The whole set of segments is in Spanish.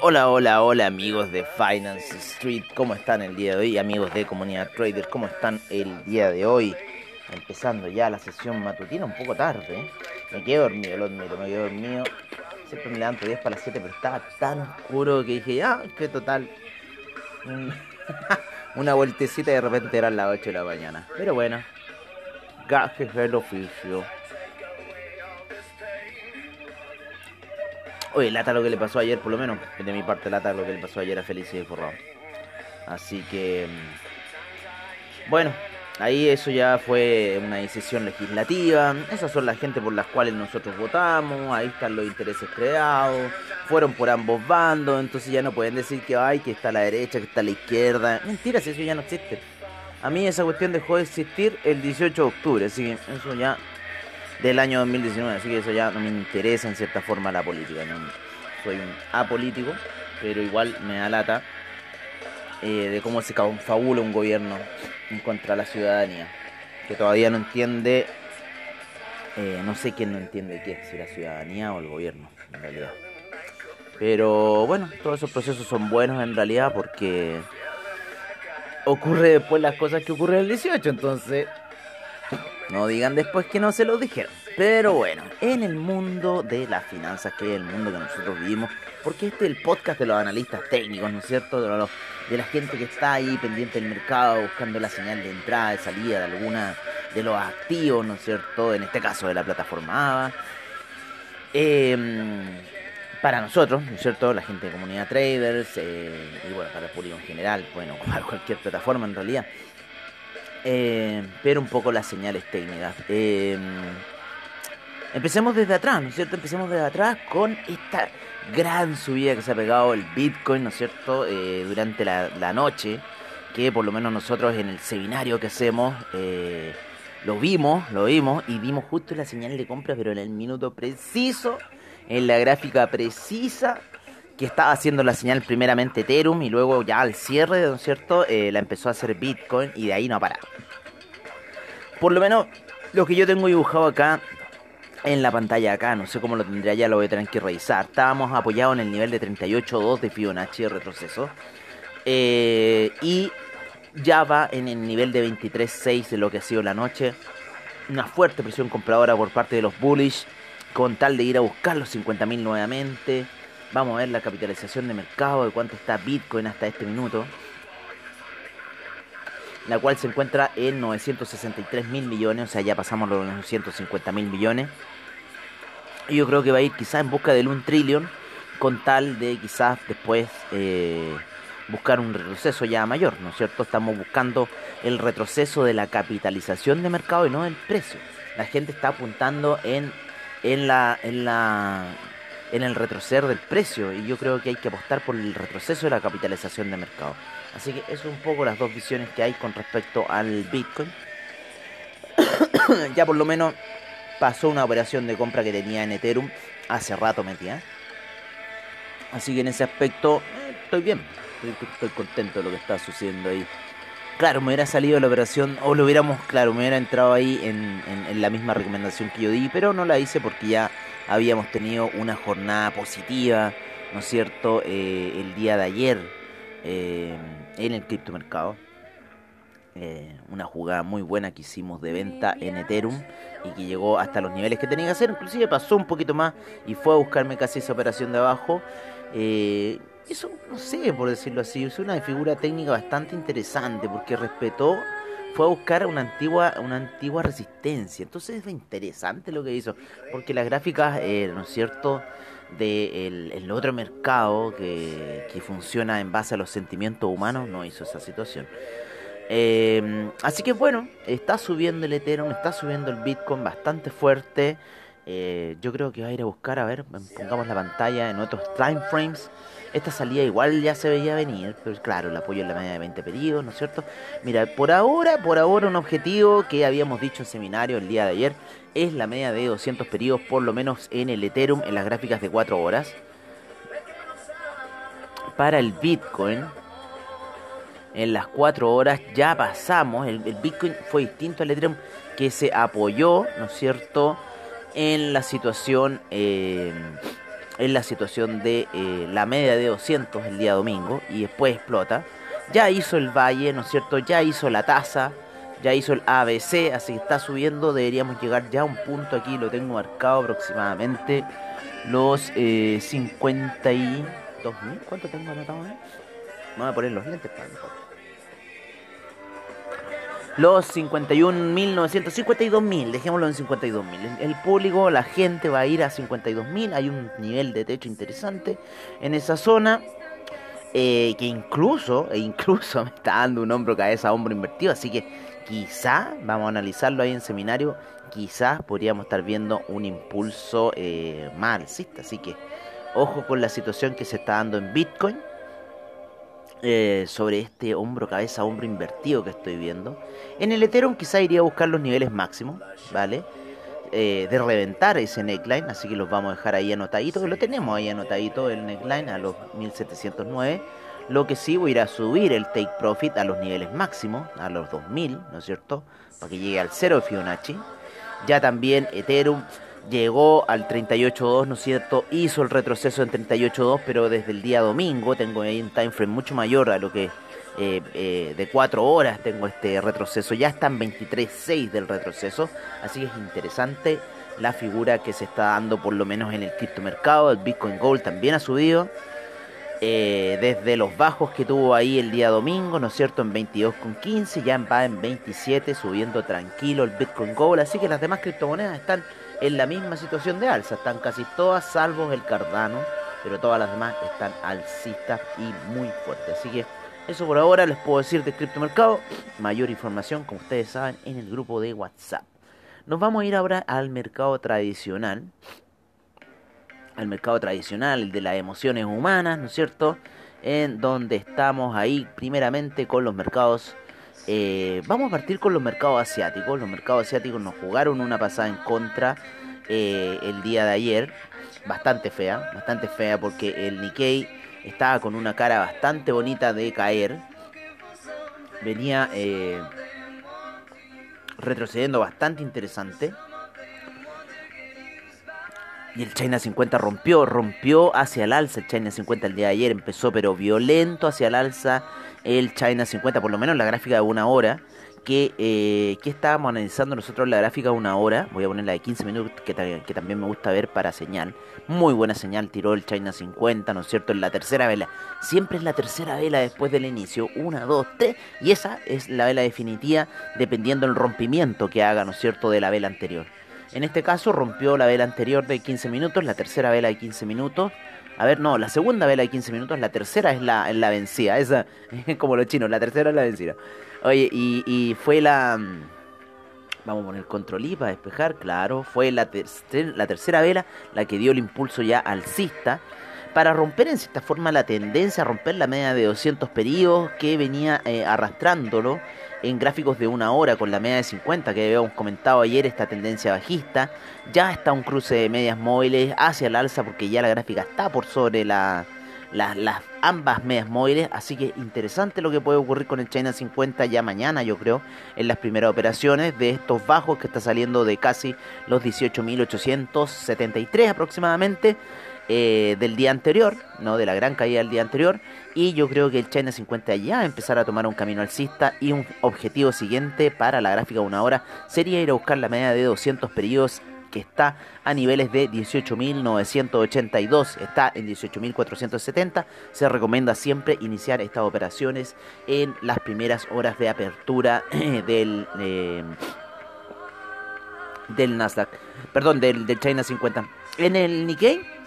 Hola, hola, hola amigos de Finance Street, ¿cómo están el día de hoy? Amigos de Comunidad Trader, ¿cómo están el día de hoy? Empezando ya la sesión matutina un poco tarde, ¿eh? Me quedé dormido, lo admito, me quedé dormido. Siempre me levanto 10 para las 7, pero estaba tan oscuro que dije, ya, que total. Una vueltecita y de repente eran las 8 de la mañana. Pero bueno, gajes del oficio. Oye, lata lo que le pasó ayer, por lo menos. De mi parte, lata lo que le pasó ayer a Felicia Forrado. Así que. mm, Bueno, ahí eso ya fue una decisión legislativa. Esas son las gente por las cuales nosotros votamos. Ahí están los intereses creados. Fueron por ambos bandos. Entonces ya no pueden decir que hay que está la derecha, que está la izquierda. Mentiras, eso ya no existe. A mí esa cuestión dejó de existir el 18 de octubre. Así que eso ya del año 2019, así que eso ya no me interesa en cierta forma la política. ¿no? Soy un apolítico, pero igual me da lata eh, de cómo se confabula un gobierno en contra de la ciudadanía, que todavía no entiende, eh, no sé quién no entiende qué, si la ciudadanía o el gobierno, en realidad. Pero bueno, todos esos procesos son buenos en realidad porque ocurre después las cosas que ocurren el 18, entonces no digan después que no se lo dijeron. Pero bueno, en el mundo de las finanzas, que es el mundo que nosotros vivimos, porque este es el podcast de los analistas técnicos, ¿no es cierto? De, los- de la gente que está ahí pendiente del mercado, buscando la señal de entrada, de salida de alguna de los activos, ¿no es cierto? En este caso de la plataforma AVA. Eh, para nosotros, ¿no es cierto? La gente de comunidad traders eh, y bueno, para el público en general, ocupar cualquier plataforma en realidad. Eh, pero un poco las señales técnicas. Eh, empecemos desde atrás, ¿no es cierto? Empecemos desde atrás con esta gran subida que se ha pegado el Bitcoin, ¿no es cierto? Eh, durante la, la noche, que por lo menos nosotros en el seminario que hacemos eh, lo vimos, lo vimos y vimos justo la señal de compra, pero en el minuto preciso, en la gráfica precisa que estaba haciendo la señal primeramente Ethereum y luego ya al cierre, ¿no es cierto? Eh, la empezó a hacer Bitcoin y de ahí no ha parado. Por lo menos lo que yo tengo dibujado acá en la pantalla acá, no sé cómo lo tendría ya, lo voy a tener que revisar. Estábamos apoyados en el nivel de 38.2 de Fibonacci de retroceso. Eh, y ya va en el nivel de 23.6 de lo que ha sido la noche. Una fuerte presión compradora por parte de los bullish con tal de ir a buscar los 50.000 nuevamente. Vamos a ver la capitalización de mercado de cuánto está Bitcoin hasta este minuto. La cual se encuentra en 963 mil millones, o sea, ya pasamos los 950 mil millones. Y yo creo que va a ir quizás en busca del 1 trillón, con tal de quizás después eh, buscar un retroceso ya mayor, ¿no es cierto? Estamos buscando el retroceso de la capitalización de mercado y no del precio. La gente está apuntando en, en la, en la en el retroceder del precio y yo creo que hay que apostar por el retroceso de la capitalización de mercado. Así que eso es un poco las dos visiones que hay con respecto al Bitcoin. ya por lo menos pasó una operación de compra que tenía en Ethereum hace rato metía. Así que en ese aspecto eh, estoy bien, estoy, contento de lo que está sucediendo ahí. Claro, me hubiera salido la operación, o lo hubiéramos, claro, me hubiera entrado ahí en- en la misma recomendación que yo di, pero no la hice porque ya habíamos tenido una jornada positiva, ¿no es cierto?, Eh, el día de ayer eh, en el criptomercado. Eh, una jugada muy buena que hicimos de venta en Ethereum y que llegó hasta los niveles que tenía que hacer. Inclusive pasó un poquito más y fue a buscarme casi esa operación de abajo. Eh, eso, no sé, por decirlo así, es una figura técnica bastante interesante porque respetó, fue a buscar una antigua, una antigua resistencia. Entonces es interesante lo que hizo, porque las gráficas, eh, ¿no es cierto?, del de el otro mercado que, que funciona en base a los sentimientos humanos no hizo esa situación. Eh, así que bueno, está subiendo el Ethereum, está subiendo el Bitcoin bastante fuerte. Eh, yo creo que va a ir a buscar, a ver, pongamos la pantalla en otros time frames. Esta salida igual ya se veía venir, pero claro, el apoyo en la media de 20 periodos, ¿no es cierto? Mira, por ahora, por ahora un objetivo que habíamos dicho en seminario el día de ayer es la media de 200 periodos, por lo menos en el Ethereum, en las gráficas de 4 horas. Para el Bitcoin, en las 4 horas ya pasamos, el, Bitcoin fue distinto al Ethereum que se apoyó, ¿no es cierto?, en la situación, eh, en la situación de eh, la media de 200 el día domingo y después explota. Ya hizo el valle, ¿no es cierto?, ya hizo la tasa, ya hizo el ABC, así que está subiendo, deberíamos llegar ya a un punto aquí, lo tengo marcado aproximadamente los eh, 52.000, ¿cuánto tengo anotado? Vamos a poner los lentes para mejor. Los 51.952.000, dejémoslo en 52.000. El público, la gente va a ir a 52.000. Hay un nivel de techo interesante en esa zona. Eh, que incluso, e incluso me está dando un hombro cabeza a hombro invertido. Así que quizá, vamos a analizarlo ahí en seminario, quizás podríamos estar viendo un impulso eh, más. Así que ojo con la situación que se está dando en Bitcoin eh, sobre este hombro, cabeza, hombro invertido que estoy viendo. En el Ethereum quizá iría a buscar los niveles máximos, ¿vale? Eh, de reventar ese neckline, así que los vamos a dejar ahí anotadito, que lo tenemos ahí anotadito el neckline a los 1709. Lo que sí voy a ir a subir el take profit a los niveles máximos, a los 2000, ¿no es cierto? Para que llegue al 0 de Fibonacci. Ya también Ethereum llegó al 38.2, ¿no es cierto? Hizo el retroceso en 38.2, pero desde el día domingo tengo ahí un time frame mucho mayor a lo que eh, eh, de 4 horas tengo este retroceso. Ya está en 23.6 del retroceso, así que es interesante la figura que se está dando por lo menos en el criptomercado. El Bitcoin Gold también ha subido. Eh, desde los bajos que tuvo ahí el día domingo, ¿no es cierto? En 22,15, ya va en 27, subiendo tranquilo el Bitcoin Gold. Así que las demás criptomonedas están en la misma situación de alza. Están casi todas, salvo el Cardano, pero todas las demás están alcistas y muy fuertes. Así que eso por ahora les puedo decir de criptomercado. Mayor información, como ustedes saben, en el grupo de WhatsApp. Nos vamos a ir ahora al mercado tradicional. Al mercado tradicional, de las emociones humanas, ¿no es cierto? En donde estamos ahí primeramente con los mercados eh, vamos a partir con los mercados asiáticos. Los mercados asiáticos nos jugaron una pasada en contra eh, el día de ayer. Bastante fea, bastante fea porque el Nikkei estaba con una cara bastante bonita de caer. Venía eh, retrocediendo bastante interesante. Y el China 50 rompió, rompió hacia el alza el China 50 el día de ayer, empezó pero violento hacia el alza el China 50, por lo menos la gráfica de una hora, que, eh, que estábamos analizando nosotros la gráfica de una hora, voy a poner la de 15 minutos, que, también me gusta ver para señal, muy buena señal, tiró el China 50, ¿no es cierto?, en la tercera vela, siempre es la tercera vela después del inicio, una, dos, tres, y esa es la vela definitiva, dependiendo del rompimiento que haga, ¿no es cierto?, de la vela anterior. En este caso rompió la vela anterior de 15 minutos, la tercera vela de 15 minutos, a ver, no, la segunda vela de 15 minutos, la tercera es la, la vencida. Esa, como los chinos, la tercera es la vencida. Oye, y, fue la. Mm, vamos a poner control I para despejar, claro. Fue la, la tercera vela la que dio el impulso ya alcista para romper en cierta forma la tendencia a romper la media de 200 periodos que venía eh, arrastrándolo en gráficos de una hora con la media de 50 que habíamos comentado ayer, esta tendencia bajista. Ya está un cruce de medias móviles hacia el alza porque ya la gráfica está por sobre la, las ambas medias móviles. Así que interesante lo que puede ocurrir con el China 50 ya mañana, yo creo, en las primeras operaciones de estos bajos que está saliendo de casi los 18.873 aproximadamente. Eh, del día anterior, no de la gran caída del día anterior, y yo creo que el China 50 ya empezar a tomar un camino alcista y un objetivo siguiente para la gráfica de una hora sería ir a buscar la media de 200 periodos que está a niveles de 18.982, está en 18.470. Se recomienda siempre iniciar estas operaciones en las primeras horas de apertura del, eh, del Nasdaq, perdón, del, del China 50. En el Nikkei,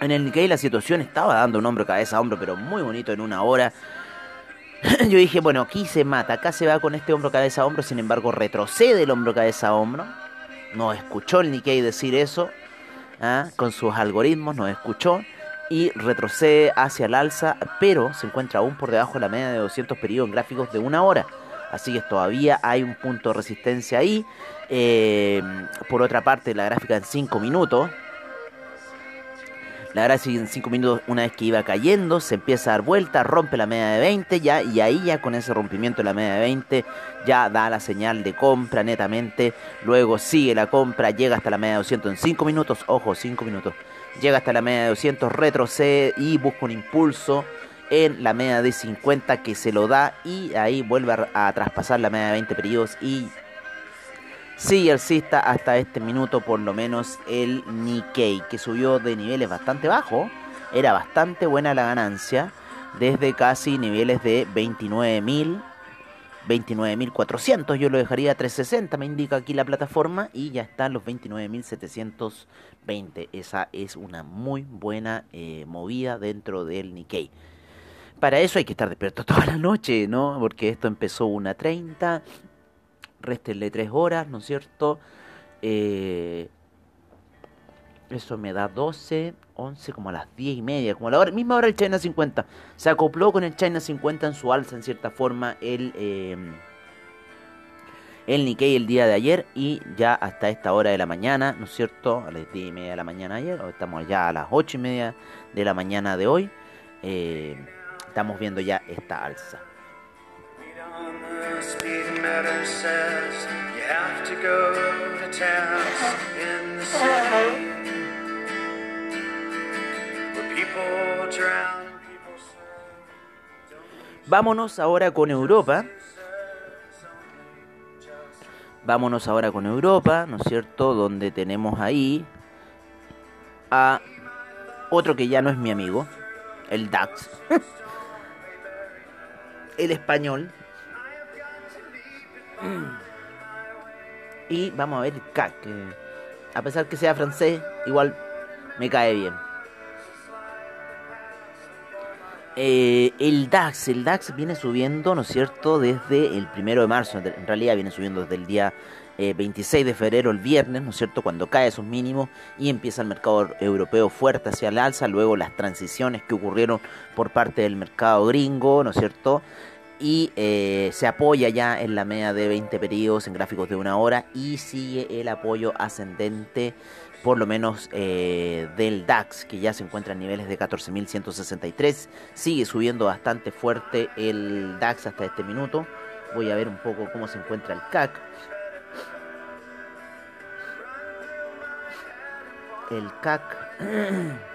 en el Nikkei la situación estaba dando un hombro cabeza a hombro, pero muy bonito en una hora. Yo dije, bueno, aquí se mata, acá se va con este hombro cabeza a hombro, sin embargo retrocede el hombro cabeza a hombro. No escuchó el Nikkei decir eso, ¿ah? con sus algoritmos, no escuchó y retrocede hacia el alza, pero se encuentra aún por debajo de la media de 200 periodos en gráficos de una hora. Así que todavía hay un punto de resistencia ahí. Eh, por otra parte, la gráfica en 5 minutos la verdad en 5 minutos, una vez que iba cayendo, se empieza a dar vuelta, rompe la media de 20 ya, y ahí ya con ese rompimiento de la media de 20 ya da la señal de compra netamente. Luego sigue la compra, llega hasta la media de 200 en 5 minutos, ojo, 5 minutos. Llega hasta la media de 200, retrocede y busca un impulso en la media de 50 que se lo da y ahí vuelve a, a traspasar la media de 20 periodos y Sigue alcista hasta este minuto por lo menos el Nikkei, que subió de niveles bastante bajos. Era bastante buena la ganancia, desde casi niveles de 29.000, 29.400. Yo lo dejaría a 360, me indica aquí la plataforma, y ya están los 29.720. Esa es una muy buena eh, movida dentro del Nikkei. Para eso hay que estar despierto toda la noche, ¿no? Porque esto empezó una 30, Réstenle 3 horas, ¿no es cierto? Eh, eso me da 12, 11, como a las 10 y media, como a la hora, misma hora el China 50. Se acopló con el China 50 en su alza, en cierta forma, el, eh, el Nikkei el día de ayer y ya hasta esta hora de la mañana, ¿no es cierto? A las 10 y media de la mañana ayer, o estamos ya a las 8 y media de la mañana de hoy. Eh, estamos viendo ya esta alza. Vámonos ahora con Europa. Vámonos ahora con Europa, ¿no es cierto? Donde tenemos ahí a otro que ya no es mi amigo, el DAX. el español, y vamos a ver CAC, que a pesar que sea francés, igual me cae bien. Eh, el DAX, el DAX viene subiendo, ¿no es cierto?, desde el primero de marzo, en realidad viene subiendo desde el día 26 eh, de febrero, el viernes, ¿no es cierto?, cuando cae esos mínimos y empieza el mercado europeo fuerte hacia el alza, luego las transiciones que ocurrieron por parte del mercado gringo, ¿no es cierto?, y eh, se apoya ya en la media de 20 periodos en gráficos de una hora y sigue el apoyo ascendente por lo menos eh, del DAX que ya se encuentra en niveles de 14.163 sigue subiendo bastante fuerte el DAX hasta este minuto. Voy a ver un poco cómo se encuentra el CAC el CAC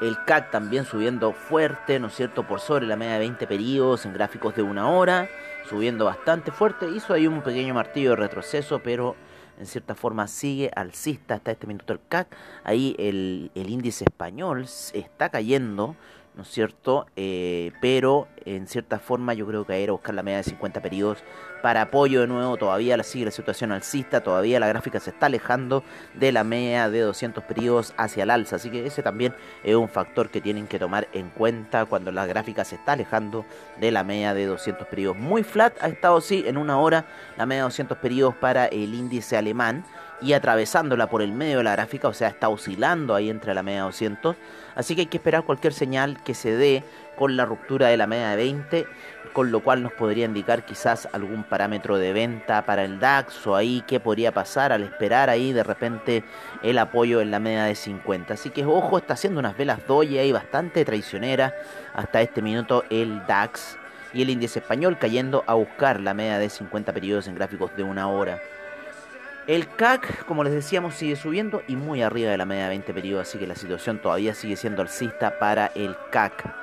El CAC también subiendo fuerte, ¿no es cierto? Por sobre la media de 20 periodos en gráficos de una hora. Subiendo bastante fuerte. Hizo ahí un pequeño martillo de retroceso, pero en cierta forma sigue alcista hasta este minuto el CAC. Ahí el, el índice español está cayendo ¿no es cierto? Eh, pero en cierta forma yo creo que hay que buscar la media de 50 periodos para apoyo de nuevo, todavía la sigue la situación alcista, todavía la gráfica se está alejando de la media de 200 periodos hacia el alza, así que ese también es un factor que tienen que tomar en cuenta cuando la gráfica se está alejando de la media de 200 periodos. Muy flat ha estado sí en una hora la media de 200 periodos para el índice alemán y atravesándola por el medio de la gráfica, o sea, está oscilando ahí entre la media 200. Así que hay que esperar cualquier señal que se dé con la ruptura de la media de 20, con lo cual nos podría indicar quizás algún parámetro de venta para el DAX o ahí qué podría pasar al esperar ahí de repente el apoyo en la media de 50. Así que ojo, está haciendo unas velas doy ahí bastante traicionera hasta este minuto el DAX y el índice español cayendo a buscar la media de 50 periodos en gráficos de una hora. El CAC, como les decíamos, sigue subiendo y muy arriba de la media de 20 periodos, así que la situación todavía sigue siendo alcista para el CAC.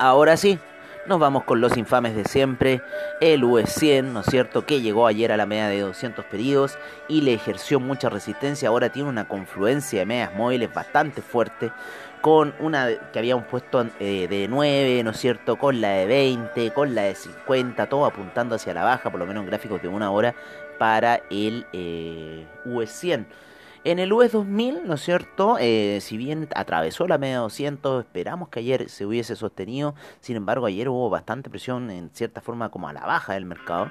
Ahora sí, Nos vamos con los infames de siempre, el UE100, ¿no es cierto? Que llegó ayer a la media de 200 pedidos y le ejerció mucha resistencia. Ahora tiene una confluencia de medias móviles bastante fuerte con una que habíamos puesto eh, de 9, ¿no es cierto? Con la de 20, con la de 50, todo apuntando hacia la baja, por lo menos en gráficos de una hora para el eh, UE100. En el US 2000, ¿no es cierto? Eh, si bien atravesó la media 200, esperamos que ayer se hubiese sostenido. Sin embargo, ayer hubo bastante presión en cierta forma como a la baja del mercado.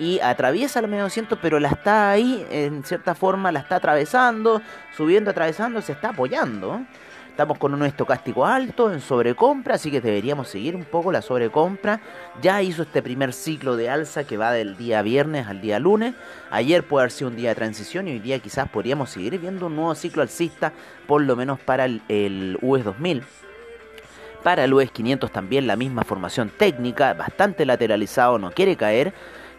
Y atraviesa la media 200, pero la está ahí, en cierta forma, la está atravesando, subiendo, atravesando, se está apoyando. Estamos con un estocástico alto en sobrecompra, así que deberíamos seguir un poco la sobrecompra. Ya hizo este primer ciclo de alza que va del día viernes al día lunes. Ayer puede haber sido un día de transición y hoy día quizás podríamos seguir viendo un nuevo ciclo alcista, por lo menos para el, US 2000. Para el US 500 también la misma formación técnica, bastante lateralizado, no quiere caer.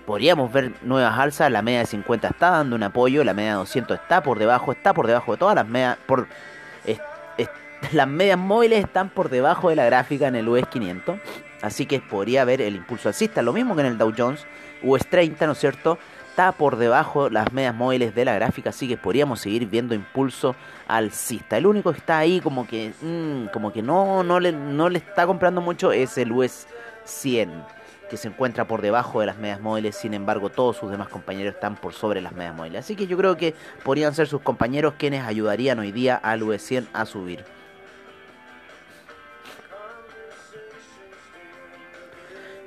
Podríamos ver nuevas alzas, la media de 50 está dando un apoyo, la media de 200 está por debajo, está por debajo de todas las medias, las medias móviles están por debajo de la gráfica en el US 500, así que podría haber el impulso alcista, lo mismo que en el Dow Jones, US 30, ¿no es cierto? Está por debajo las medias móviles de la gráfica, así que podríamos seguir viendo impulso alcista. El único que está ahí como que, mm, como que no, no, le, no le está comprando mucho es el US 100 que se encuentra por debajo de las medias móviles, sin embargo todos sus demás compañeros están por sobre las medias móviles. Así que yo creo que podrían ser sus compañeros quienes ayudarían hoy día al US 100 a subir.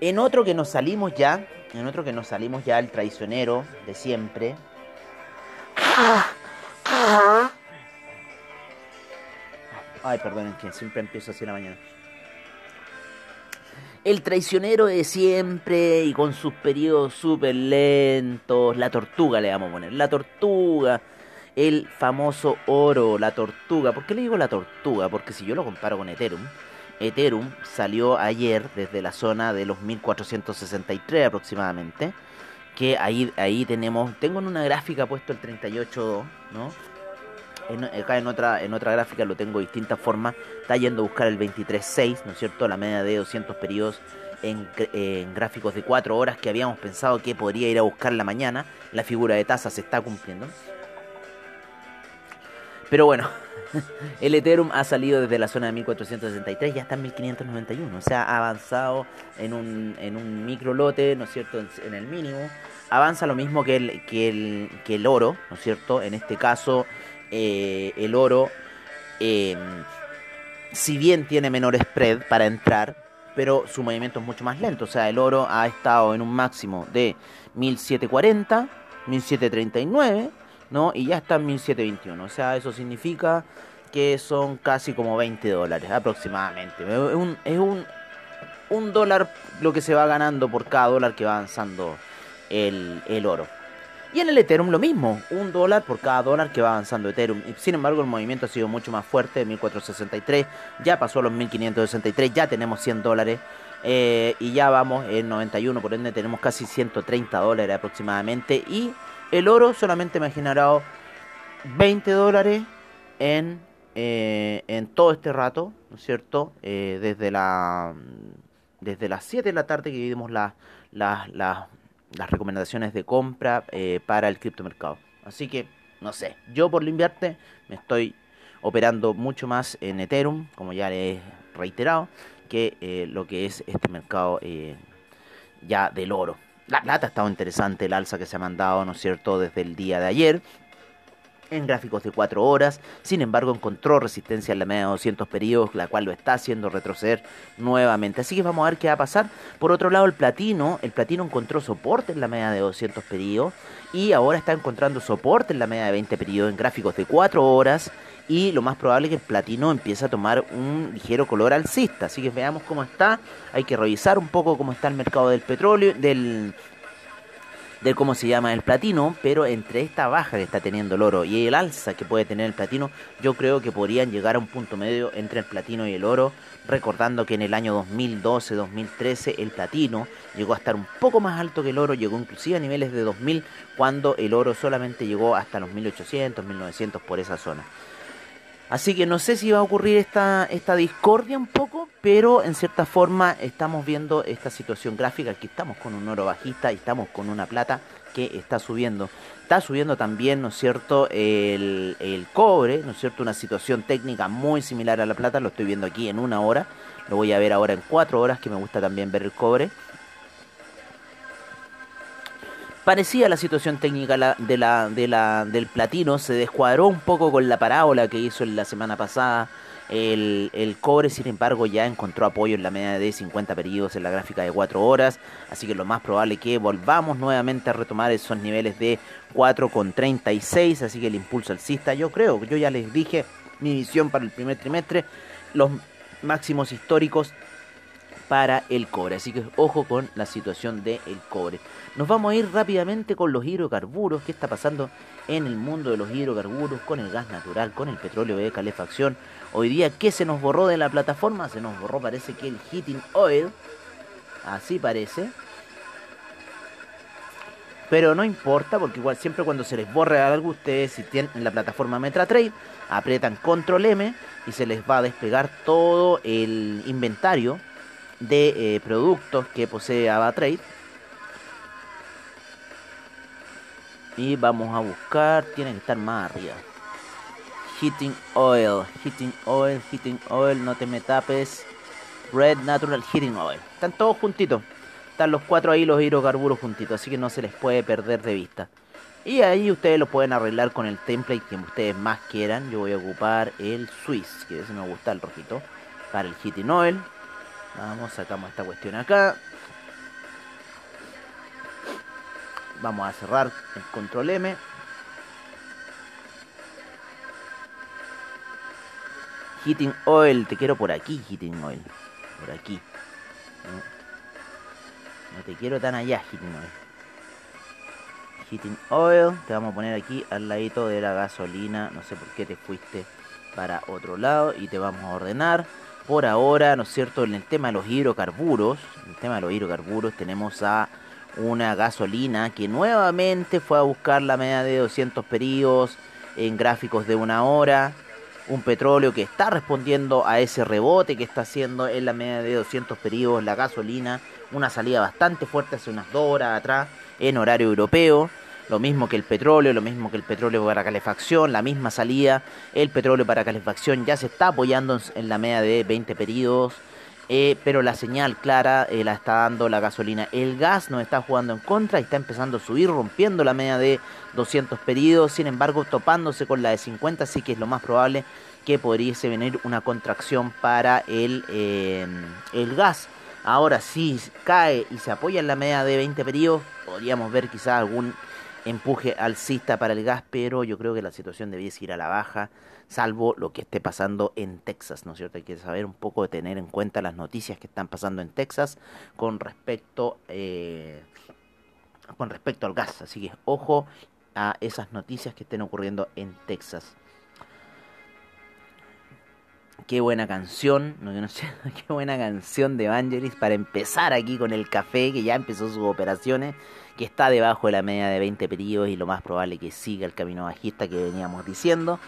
En otro que nos salimos ya, en otro que nos salimos ya el traicionero de siempre. Ay, perdonen que siempre empiezo así en la mañana. El traicionero de siempre y con sus periodos súper lentos. La tortuga le vamos a poner. La tortuga. El famoso oro, la tortuga. ¿Por qué le digo la tortuga? Porque si yo lo comparo con Ethereum, Ethereum salió ayer desde la zona de los 1463 aproximadamente. Que ahí, ahí tenemos, tengo en una gráfica puesto el 38.2, ¿no? acá en otra, en otra gráfica lo tengo de distintas formas. Está yendo a buscar el 23.6, ¿no es cierto? La media de 200 periodos en, en, gráficos de 4 horas que habíamos pensado que podría ir a buscar la mañana. La figura de tasa se está cumpliendo. Pero bueno, el Ethereum ha salido desde la zona de 1463 ya está en 1591. O sea, ha avanzado en un, en un micro lote, ¿no es cierto?, en, el mínimo. Avanza lo mismo que el, que el, que el oro, ¿no es cierto? En este caso, eh, el oro, em, si bien tiene menor spread para entrar, pero su movimiento es mucho más lento. O sea, el oro ha estado en un máximo de 1740, 1739 ¿no? Y ya está en 1721. O sea, eso significa que son casi como 20 dólares aproximadamente. Es un, es un, un dólar lo que se va ganando por cada dólar que va avanzando el, el oro. Y en el Ethereum lo mismo, un dólar por cada dólar que va avanzando Ethereum. Sin embargo, el movimiento ha sido mucho más fuerte, 1463, ya pasó a los 1563, ya tenemos 100 dólares. Eh, y ya vamos en 91, por ende tenemos casi 130 dólares aproximadamente. Y el oro solamente me ha generado 20 dólares en, eh, en todo este rato, ¿no es cierto? Eh, desde, la, desde las 7 de la tarde que vimos las recomendaciones de compra eh, para el criptomercado. Así que, no sé, yo por lo invierte me estoy operando mucho más en Ethereum, como ya he reiterado, que lo que es este mercado ya del oro. La plata ha estado interesante, el alza que se ha mandado, ¿no es cierto?, desde el día de ayer en gráficos de 4 horas, sin embargo encontró resistencia en la media de 200 periodos, la cual lo está haciendo retroceder nuevamente. Así que vamos a ver qué va a pasar. Por otro lado, el platino, el platino encontró soporte en la media de 200 periodos y ahora está encontrando soporte en la media de 20 periodos en gráficos de 4 horas y lo más probable es que el platino empiece a tomar un ligero color alcista. Así que veamos cómo está. Hay que revisar un poco cómo está el mercado del petróleo, del de cómo se llama el platino, pero entre esta baja que está teniendo el oro y el alza que puede tener el platino, yo creo que podrían llegar a un punto medio entre el platino y el oro, recordando que en el año 2012-2013 el platino llegó a estar un poco más alto que el oro, llegó inclusive a niveles de 2000 cuando el oro solamente llegó hasta los 1800, 1900 por esa zona. Así que no sé si va a ocurrir esta, esta discordia un poco, pero en cierta forma estamos viendo esta situación gráfica, que estamos con un oro bajista y estamos con una plata que está subiendo. Está subiendo también, ¿no es cierto?, el, el cobre, ¿no es cierto?, una situación técnica muy similar a la plata, lo estoy viendo aquí en una hora, lo voy a ver ahora en cuatro horas, que me gusta también ver el cobre. Parecía la situación técnica de la, de la, del platino, se descuadró un poco con la parábola que hizo la semana pasada. El, el, cobre, sin embargo, ya encontró apoyo en la media de 50 periodos en la gráfica de 4 horas. Así que lo más probable es que volvamos nuevamente a retomar esos niveles de 4,36. Así que el impulso alcista, yo creo, yo ya les dije mi visión para el primer trimestre. Los máximos históricos para el cobre. Así que ojo con la situación del cobre. Nos vamos a ir rápidamente con los hidrocarburos. ¿Qué está pasando en el mundo de los hidrocarburos con el gas natural, con el petróleo de calefacción? Hoy día, ¿qué se nos borró de la plataforma? Se nos borró, parece que el heating oil. Así parece. Pero no importa, porque igual siempre cuando se les borre algo, ustedes si tienen en la plataforma MetraTrade, aprietan Control M y se les va a desplegar todo el inventario de eh, productos que posee AvaTrade. Y vamos a buscar, tiene que estar más arriba. Heating Oil, Heating Oil, Heating Oil, no te me tapes. Red Natural Heating Oil. Están todos juntitos. Están los cuatro ahí, los hidrocarburos juntitos. Así que no se les puede perder de vista. Y ahí ustedes lo pueden arreglar con el template que ustedes más quieran. Yo voy a ocupar el Swiss, que ese me gusta el rojito. Para el Heating Oil. Vamos, sacamos esta cuestión acá. Vamos a cerrar el control M. Heating Oil, te quiero por aquí, Heating Oil. Por aquí. No, te quiero tan allá, Heating Oil. Heating Oil, te vamos a poner aquí al ladito de la gasolina. No sé por qué te fuiste para otro lado. Y te vamos a ordenar por ahora, ¿no es cierto? En el tema de los hidrocarburos, en el tema de los hidrocarburos tenemos a una gasolina que nuevamente fue a buscar la media de 200 periodos en gráficos de una hora. Un petróleo que está respondiendo a ese rebote que está haciendo en la media de 200 periodos la gasolina. Una salida bastante fuerte hace unas dos horas atrás en horario europeo lo mismo que el petróleo, lo mismo que el petróleo para calefacción, la misma salida. El petróleo para calefacción ya se está apoyando en la media de 20 periodos, eh, pero la señal clara eh, la está dando la gasolina. El gas nos está jugando en contra y está empezando a subir, rompiendo la media de 200 periodos, sin embargo topándose con la de 50, así que es lo más probable que podría venir una contracción para el, eh, el gas. Ahora si cae y se apoya en la media de 20 periodos, podríamos ver quizás algún empuje alcista para el gas, pero yo creo que la situación debiese ir a la baja, salvo lo que esté pasando en Texas, ¿no es cierto? Hay que saber un poco de tener en cuenta las noticias que están pasando en Texas con respecto, eh, con respecto al gas, así que ojo a esas noticias que estén ocurriendo en Texas. Qué buena canción, qué buena canción de Evangelis para empezar aquí con el café que ya empezó sus operaciones que está debajo de la media de 20 periodos y lo más probable que siga el camino bajista que veníamos diciendo.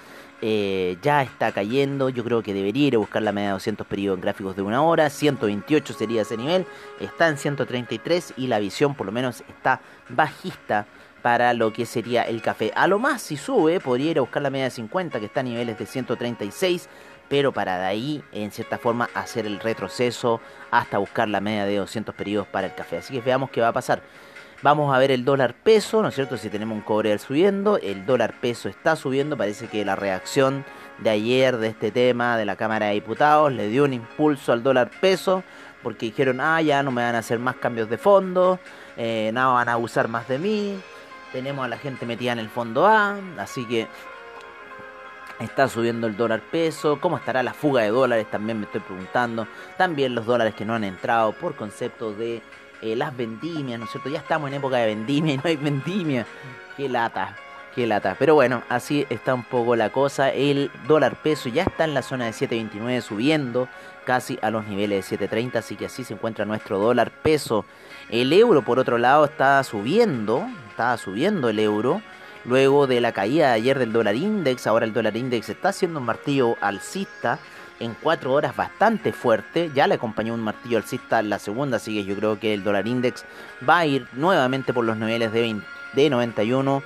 Eh, ya está cayendo, yo creo que debería ir a buscar la media de 200 periodos en gráficos de una hora, 128 sería ese nivel, está en 133 y la visión por lo menos está bajista para lo que sería el café. A lo más si sube, podría ir a buscar la media de 50 que está a niveles de 136, pero para de ahí en cierta forma hacer el retroceso hasta buscar la media de 200 periodos para el café. Así que veamos qué va a pasar. Vamos a ver el dólar peso, ¿no es cierto? Si tenemos un cobre subiendo, el dólar peso está subiendo, parece que la reacción de ayer de este tema de la Cámara de Diputados le dio un impulso al dólar peso, porque dijeron, ah, ya no me van a hacer más cambios de fondo, eh, no van a abusar más de mí, tenemos a la gente metida en el fondo A, así que está subiendo el dólar peso, cómo estará la fuga de dólares, también me estoy preguntando, también los dólares que no han entrado por concepto de eh, las vendimias, ¿no es cierto? Ya estamos en época de vendimia y no hay vendimia. Qué lata, qué lata. Pero bueno, así está un poco la cosa. El dólar peso ya está en la zona de 7.29 subiendo casi a los niveles de 7.30, así que así se encuentra nuestro dólar peso. El euro, por otro lado, está subiendo, está subiendo el euro. Luego de la caída de ayer del dólar index. Ahora el dólar index está haciendo un martillo alcista en cuatro horas bastante fuerte. Ya le acompañó un martillo alcista la segunda, así que yo creo que el dólar index va a ir nuevamente por los niveles de, 20, de 91.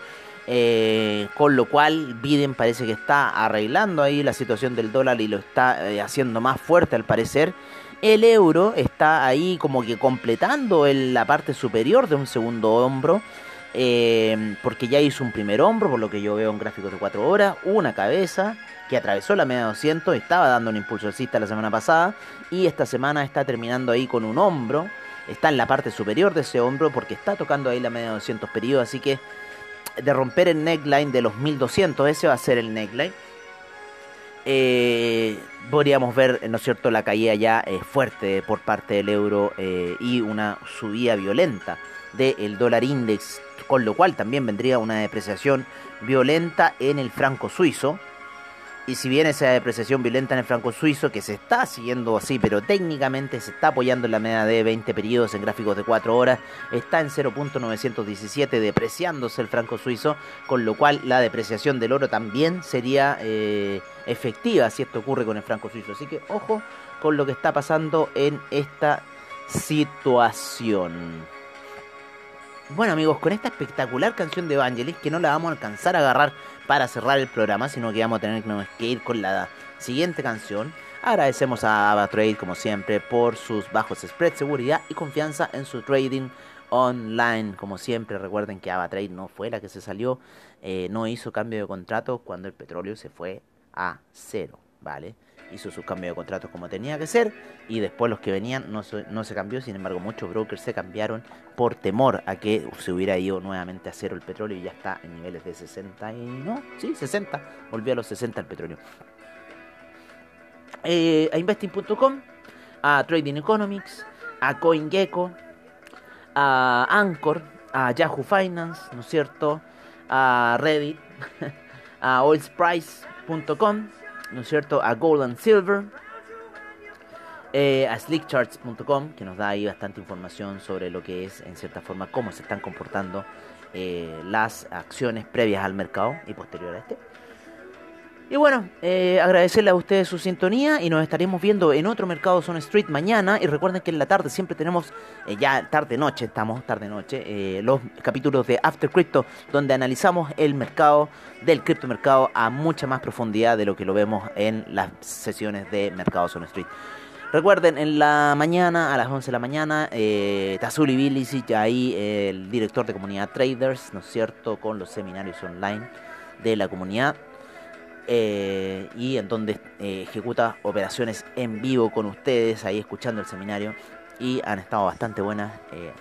Eh, con lo cual Biden parece que está arreglando ahí la situación del dólar y lo está eh, haciendo más fuerte al parecer. El euro está ahí como que completando la parte superior de un segundo hombro. Eh, porque ya hizo un primer hombro, por lo que yo veo en gráficos de 4 horas, una cabeza que atravesó la media 200, estaba dando un impulso alcista la semana pasada y esta semana está terminando ahí con un hombro, está en la parte superior de ese hombro porque está tocando ahí la media 200 periodo, así que de romper el neckline de los 1200, ese va a ser el neckline. Eh, podríamos ver, ¿no es cierto?, la caída ya eh, fuerte por parte del euro eh, y una subida violenta del dólar index, con lo cual también vendría una depreciación violenta en el franco suizo. Y si bien esa depreciación violenta en el franco suizo, que se está siguiendo así, pero técnicamente se está apoyando en la media de 20 periodos en gráficos de 4 horas, está en 0.917 depreciándose el franco suizo, con lo cual la depreciación del oro también sería eh, efectiva si esto ocurre con el franco suizo. Así que ojo con lo que está pasando en esta situación. Bueno amigos, con esta espectacular canción de Evangelis que no la vamos a alcanzar a agarrar para cerrar el programa, sino que vamos a tener que ir con la siguiente canción. Agradecemos a AvaTrade como siempre por sus bajos spread, seguridad y confianza en su trading online. Como siempre, recuerden que AvaTrade no fue la que se salió, eh, no hizo cambio de contrato cuando el petróleo se fue a cero, ¿vale? Hizo su cambio de contratos como tenía que ser y después los que venían no se, no se cambió, sin embargo muchos brokers se cambiaron por temor a que se hubiera ido nuevamente a cero el petróleo y ya está en niveles de 60 y no, sí, 60, volvió a los 60 el petróleo. Eh, a investing.com, a Trading Economics, a CoinGecko, a Anchor, a Yahoo Finance, ¿no es cierto? A Reddit, a oilsprice.com ¿no es cierto? A Gold and Silver, eh, a slickcharts.com, que nos da ahí bastante información sobre lo que es, en cierta forma, cómo se están comportando eh, las acciones previas al mercado y posterior a este. Y bueno, eh, agradecerle a ustedes su sintonía y nos estaremos viendo en otro Mercado Zone Street mañana. Y recuerden que en la tarde siempre tenemos, eh, ya tarde-noche, estamos tarde-noche, eh, los capítulos de After Crypto, donde analizamos el mercado del criptomercado a mucha más profundidad de lo que lo vemos en las sesiones de Mercado Zone Street. Recuerden, en la mañana, a las 11 de la mañana, eh, Tazuli Bilicic, ahí el director de comunidad Traders, ¿no es cierto?, con los seminarios online de la comunidad. Eh, y en donde eh, ejecuta operaciones en vivo con ustedes, ahí escuchando el seminario. Y han estado bastante buenas eh,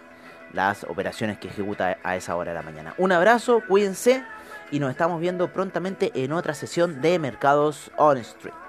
las operaciones que ejecuta a esa hora de la mañana. Un abrazo, cuídense y nos estamos viendo prontamente en otra sesión de Mercados on Street.